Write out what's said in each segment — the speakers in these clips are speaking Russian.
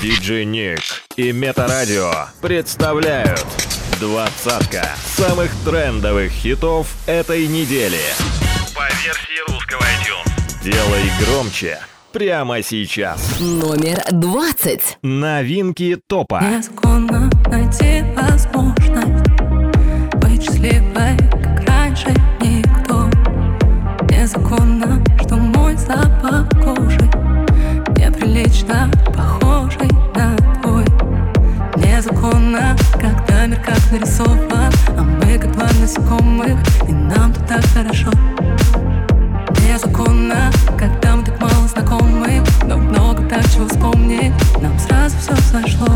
Диджей Ник и Метарадио представляют двадцатка самых трендовых хитов этой недели. По версии русского iTunes. Делай громче прямо сейчас. Номер двадцать. Новинки топа. Незаконно найти возможность быть счастливой, как раньше никто. Незаконно, что мой запах кожи неприлично закона Как таймер, как нарисован. А мы как два насекомых И нам тут так хорошо. Беззаконно, когда мы так мало знакомы Но много так чего вспомнить Нам сразу все сошло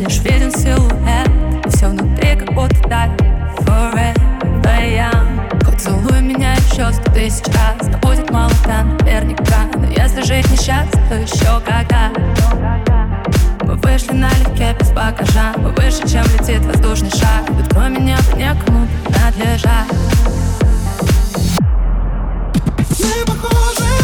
Лишь виден силуэт И все внутри как будто так. Forever young. Хоть целуй меня еще сто тысяч раз. Но будет мало наверняка. Но если жить несчастно, то еще когда? Мы вышли налегке без багажа. Мы выше, чем летит воздушный шар. Ведь кроме неба некому принадлежать. Мы похожи.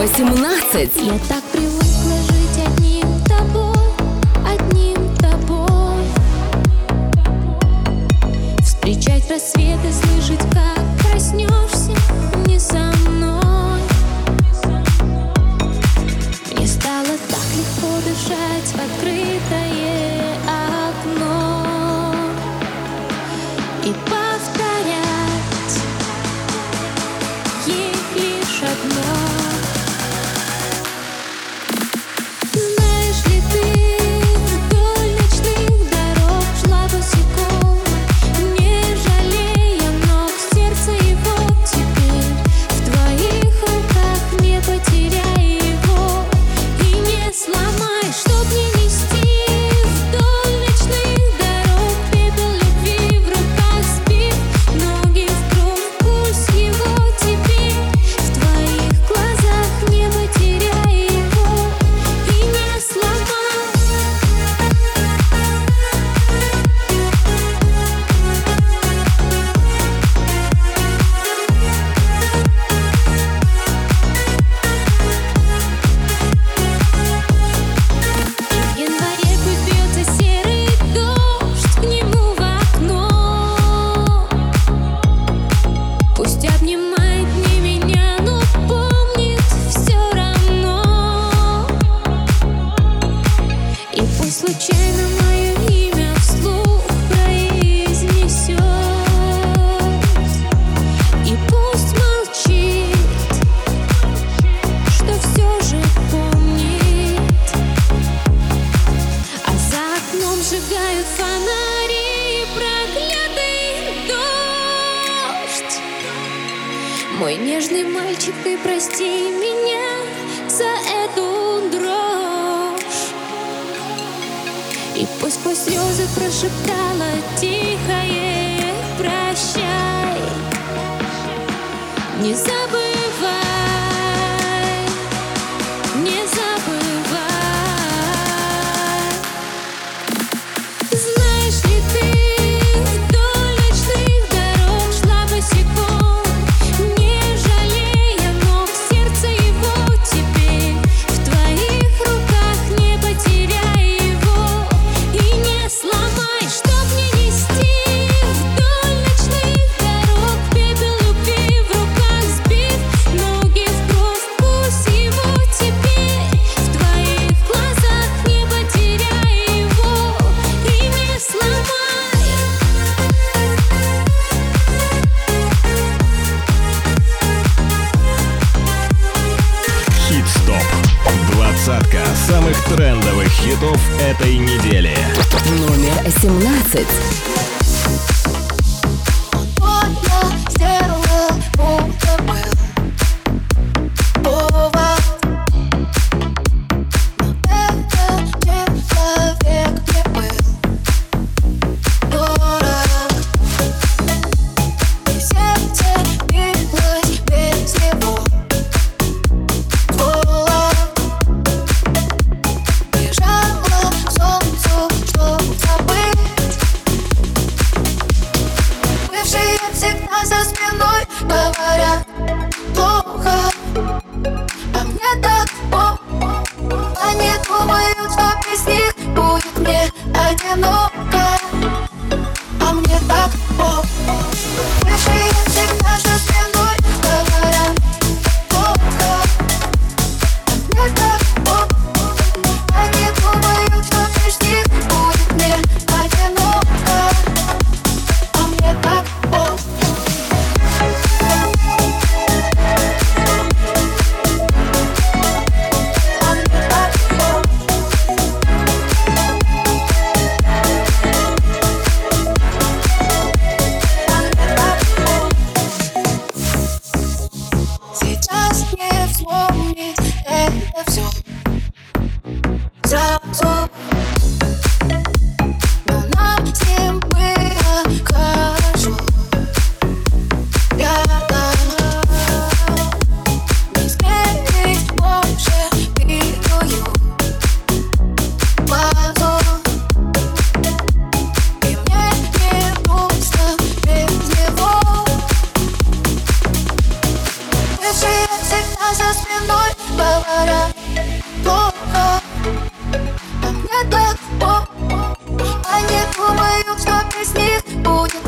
18. Я так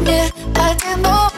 Yeah, I didn't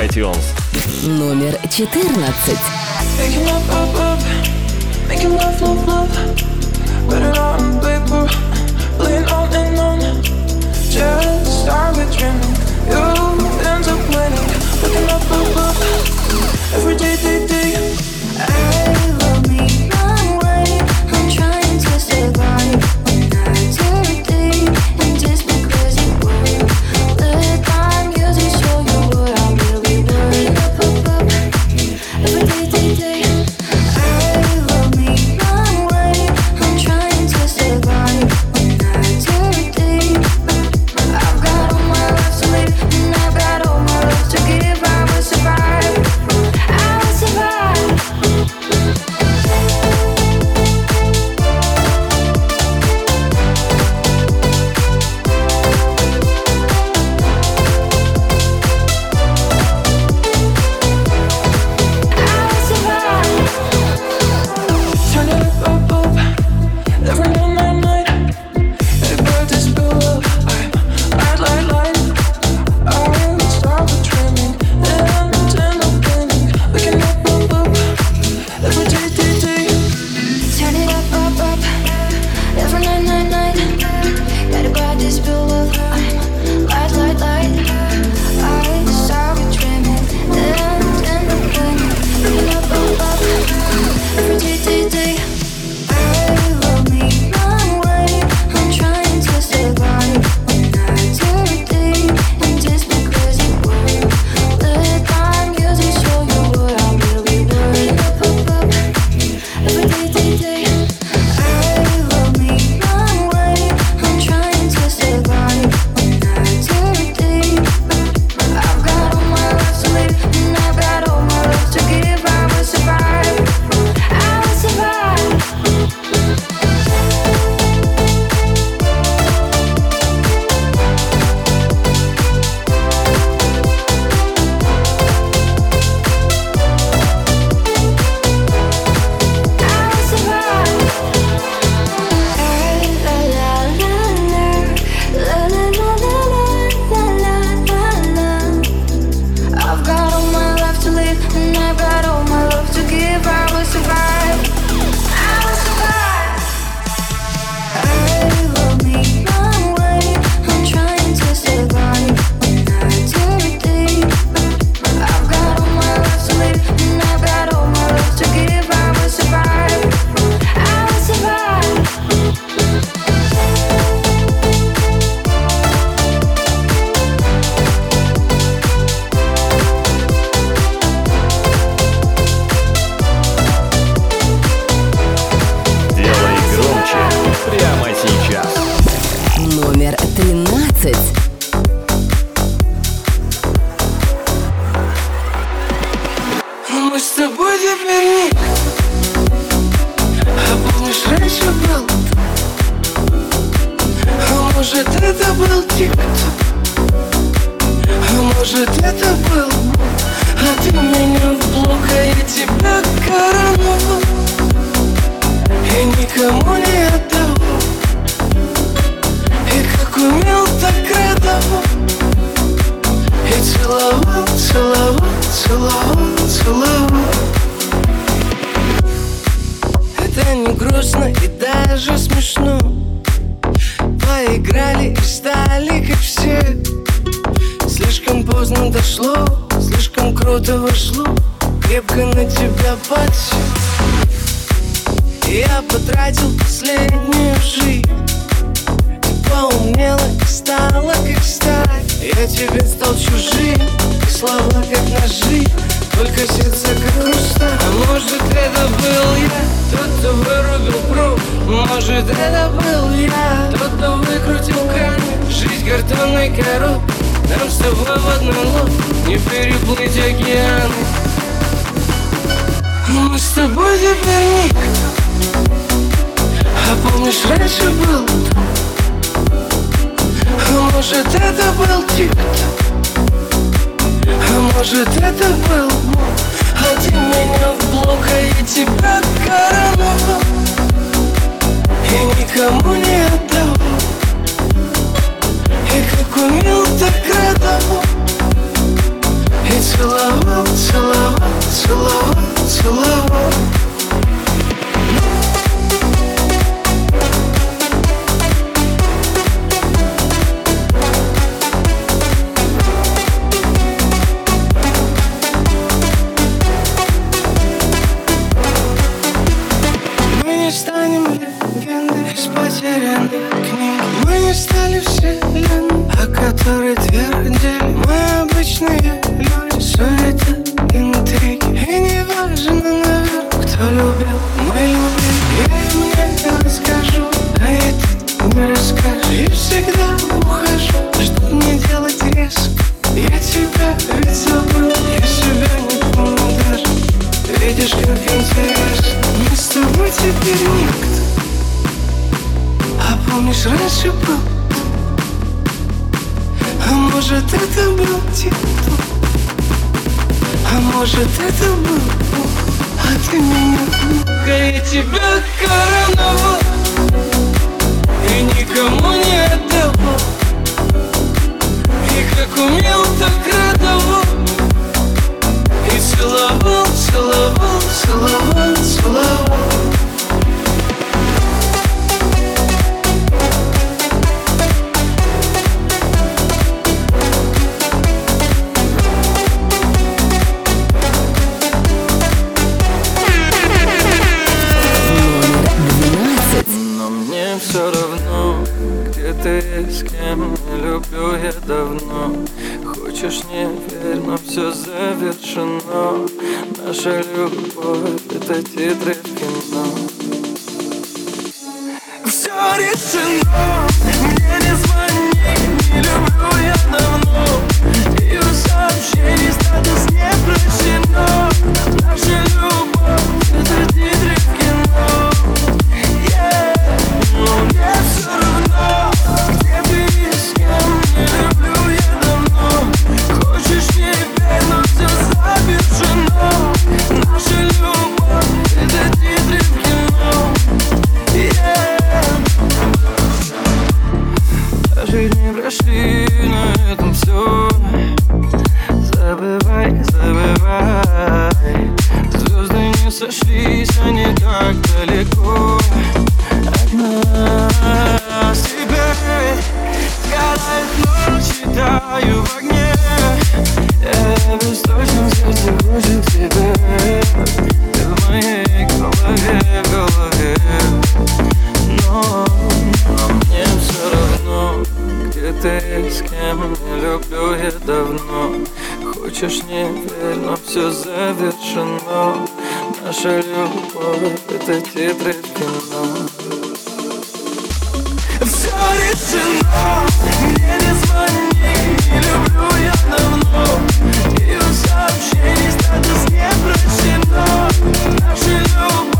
iTunes. Номер 14. Just start with dreaming. You end up winning. Looking up, up, up. Every day. Теперь ник А помнишь, раньше был? А может, это был тик-ток А может, это был А ты меня в блок, а тебя коронул? И никому не отдал. И как умел, так радовал И целовал, целовал, целовал, целовал не грустно и даже смешно. Поиграли и стали как все. Слишком поздно дошло, слишком круто вошло. Крепко на тебя подсел. Я потратил последнюю жизнь. Ты поумнела и стала как сталь. Я тебе стал чужим, слова как ножи Только сердце хрусталь А может это был я, тот, кто вырубил пруд. Может это был я, тот, кто выкрутил камень. Жизнь картонной коробкой. Нам с тобой в одной лодке Не переплыть океаны. Мы с тобой теперь никто А помнишь, раньше был? А может, это был тик-ток А может, это был мой А меня в блок, а я тебя короновал И никому не отдавал И как умел, так радовал И целовал, целовал, целовал, целовал Наша любовь — это титры в кино. Все решено, мне не звони Не люблю я давно. Ее сообщений статус не прощено. Наша любовь — прошли, на этом все Забывай, забывай. Звезды не сошлись, они так далеко. От нас Теперь сгорает ночь, таю в огне. Я в источном свете кружу ты и с кем Не люблю я давно. Хочешь не верь, но все завершено. Наша любовь — это титры в кино. Все решено, мне не звони Не люблю я давно. Ее сообщений статус не прощено. Наша любовь —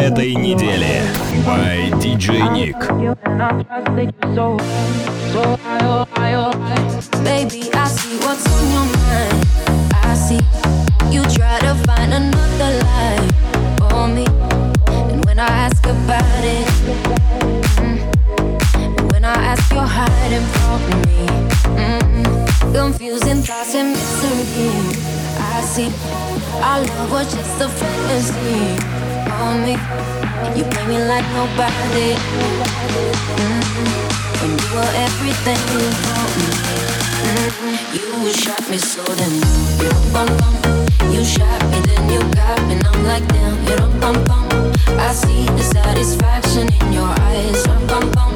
этой недели. By DJ Nick. I see what's on your mind. I see you try to find another life for me. And when I ask about it, mm, when I ask, you're hiding from me. Mm, confusing thoughts and misery. I see our love was just a fantasy on me. You play me like nobody. Mhm. When you were everything for me. Mhm. You shot me so damn. You bum bum. You shot me, then you got me, and I'm like damn. You bum bum. I see the satisfaction in your eyes. Rum, bum bum.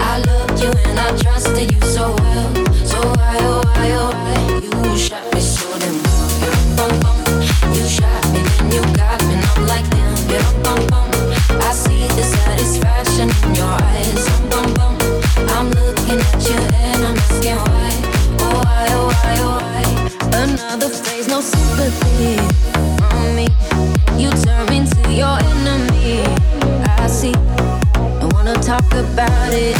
I loved you and I trusted you so well. So why, oh why, oh why? You shot me so damn. Confusing thoughts and I'm asking why. Oh, why, oh, why, oh, why? Another place, no sympathy for me. You turn me into your enemy. I see. I wanna talk about it.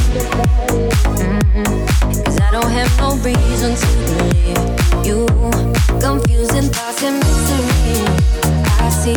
Cause I don't have no reason to believe. You confuse and mystery. I see.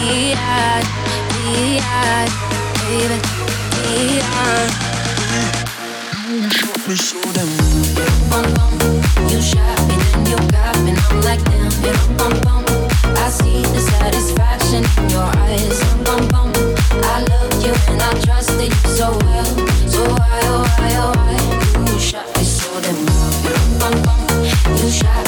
Be-eyed, be-eyed, baby. You shot me so damn. Bum bum, you shot me, then you got me, I'm like damn. Yeah, bum bum, I see the satisfaction in your eyes. Bum bum, I loved you and I trusted you so well. So why, oh why, oh why? You shot me so damn. Bum, you shot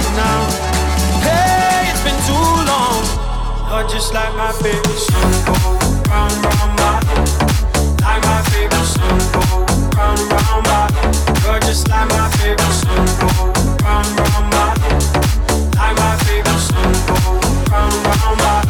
right now. Hey, it's been too long. You're just like my favorite song, go round round my head. Like my favorite song, go round round my head. You're just like my favorite song, go round round my head. Like my favorite song, go round round my head.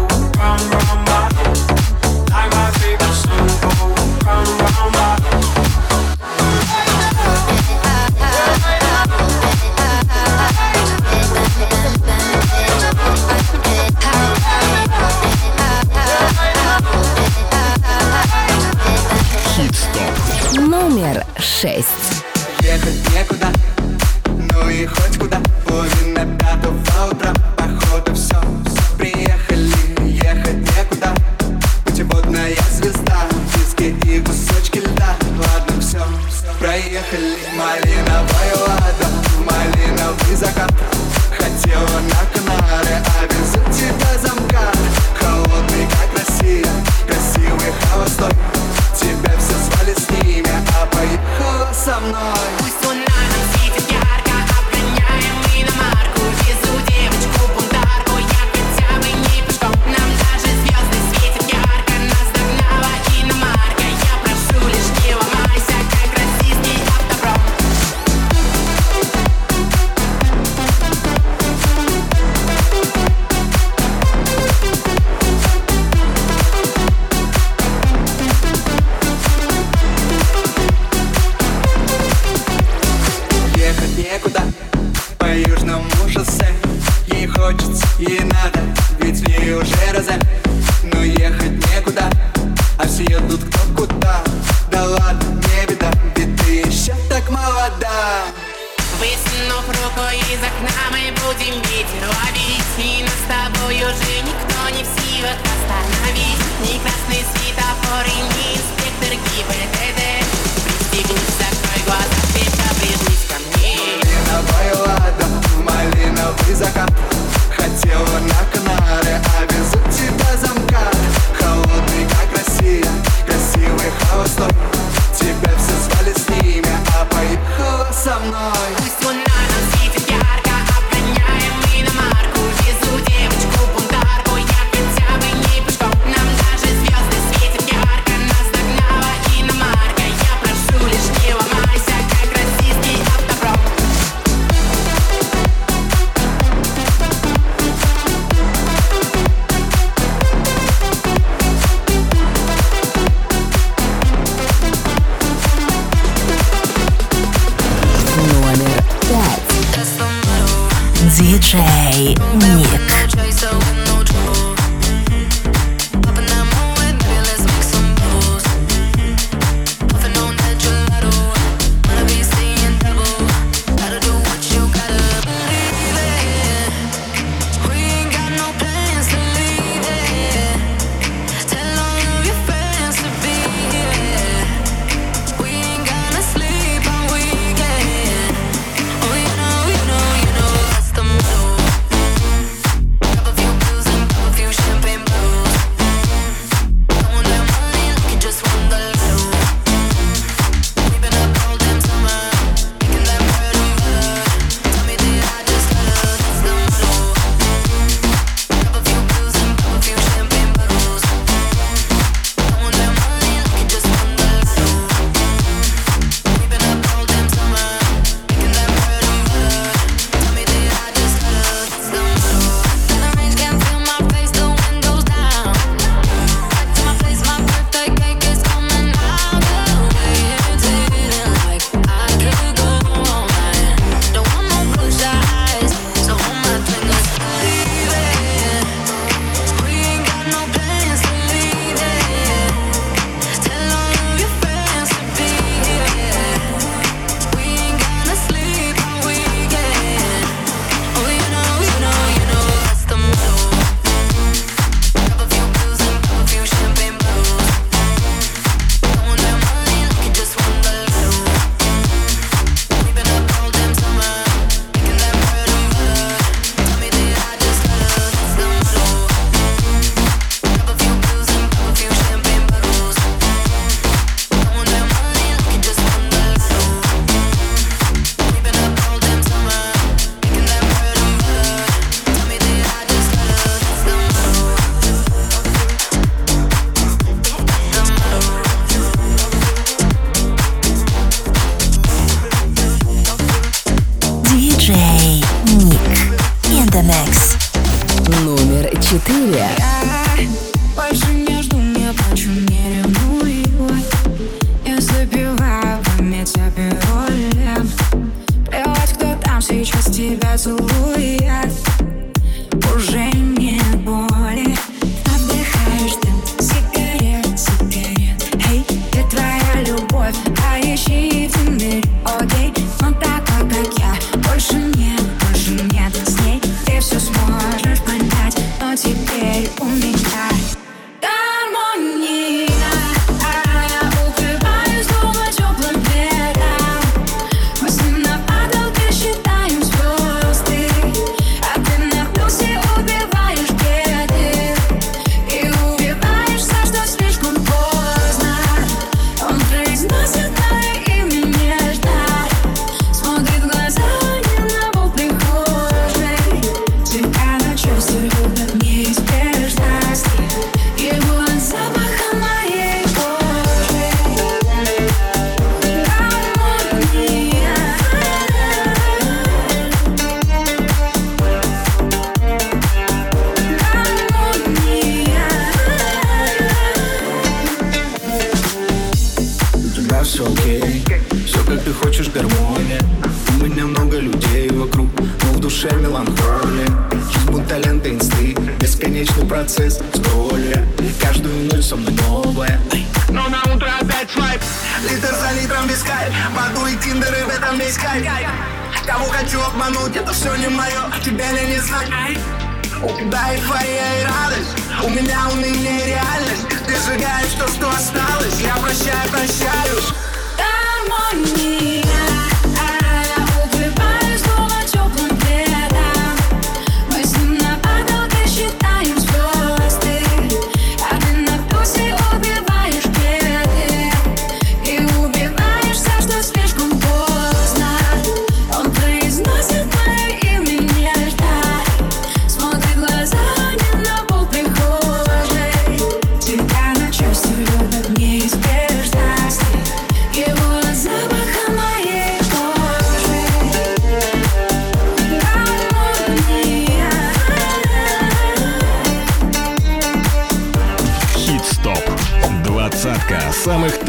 номер шесть. Ехать некуда, ну и хоть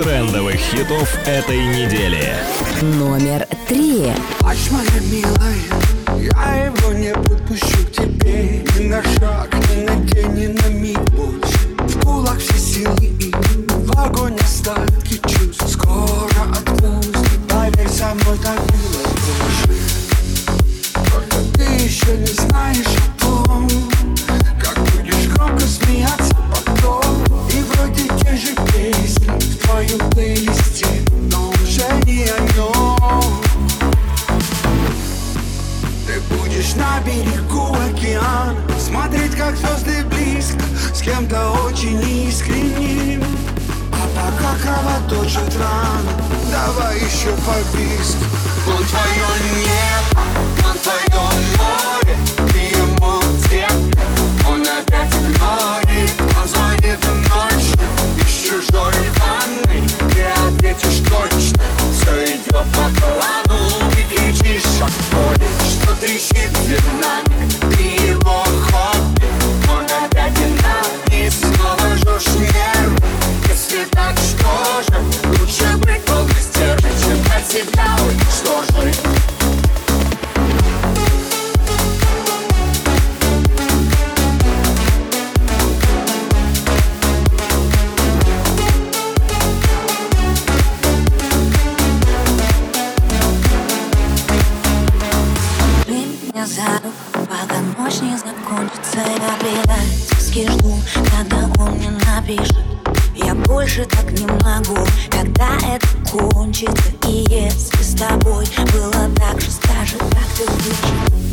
трендовых хитов этой недели. Номер три. Плачь, моя милая, я его не подпущу к тебе Ни на шаг, ни на день, ни на миг больше В кулак все силы и в огонь остатки чувств Скоро отпустит, поверь, со мной так было больше Только ты еще не знаешь о том твоем плейлисте Но уже не о ты будешь на берегу океана Смотреть, как звезды близко С кем-то очень искренним. А пока кровоточит рана Давай еще побиск Он твое небо, он твое море Ты ему Он опять игнорит Он звонит ночью Из чужой Ты ответишь точно Все идет по плану И кричишь Что трещит динамик Ты Он опять динамит Снова жжешь Если так, что Лучше быть полной стервой Чем от себя уничтожить больше так не могу, когда это кончится И если с тобой было так же, скажи, как ты выжил.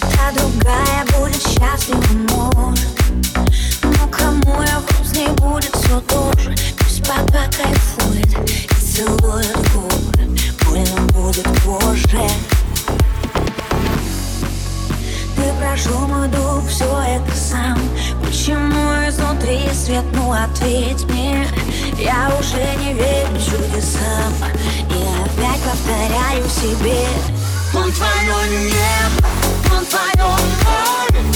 Та другая будет счастлива, может. Но кому я вру, с будет все то же Пусть пока кайфует и целует губы. Больно будет позже Шум мой дух, все это сам. Почему изнутри свет, ну ответь мне. Я уже не верю чудесам И опять повторяю себе. Он твое небо, он твое море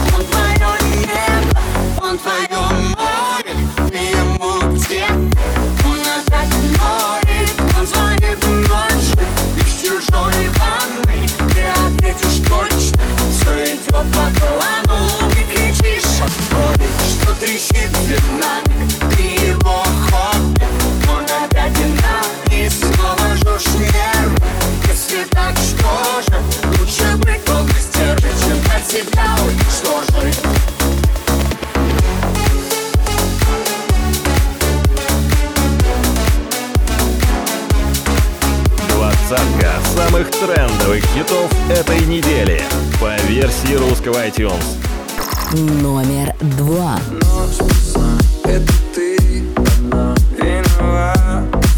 Двадцатка самых трендовых хитов этой недели по версии русского iTunes. Номер два. Это ты, одна виновата.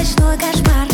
ночной кошмар.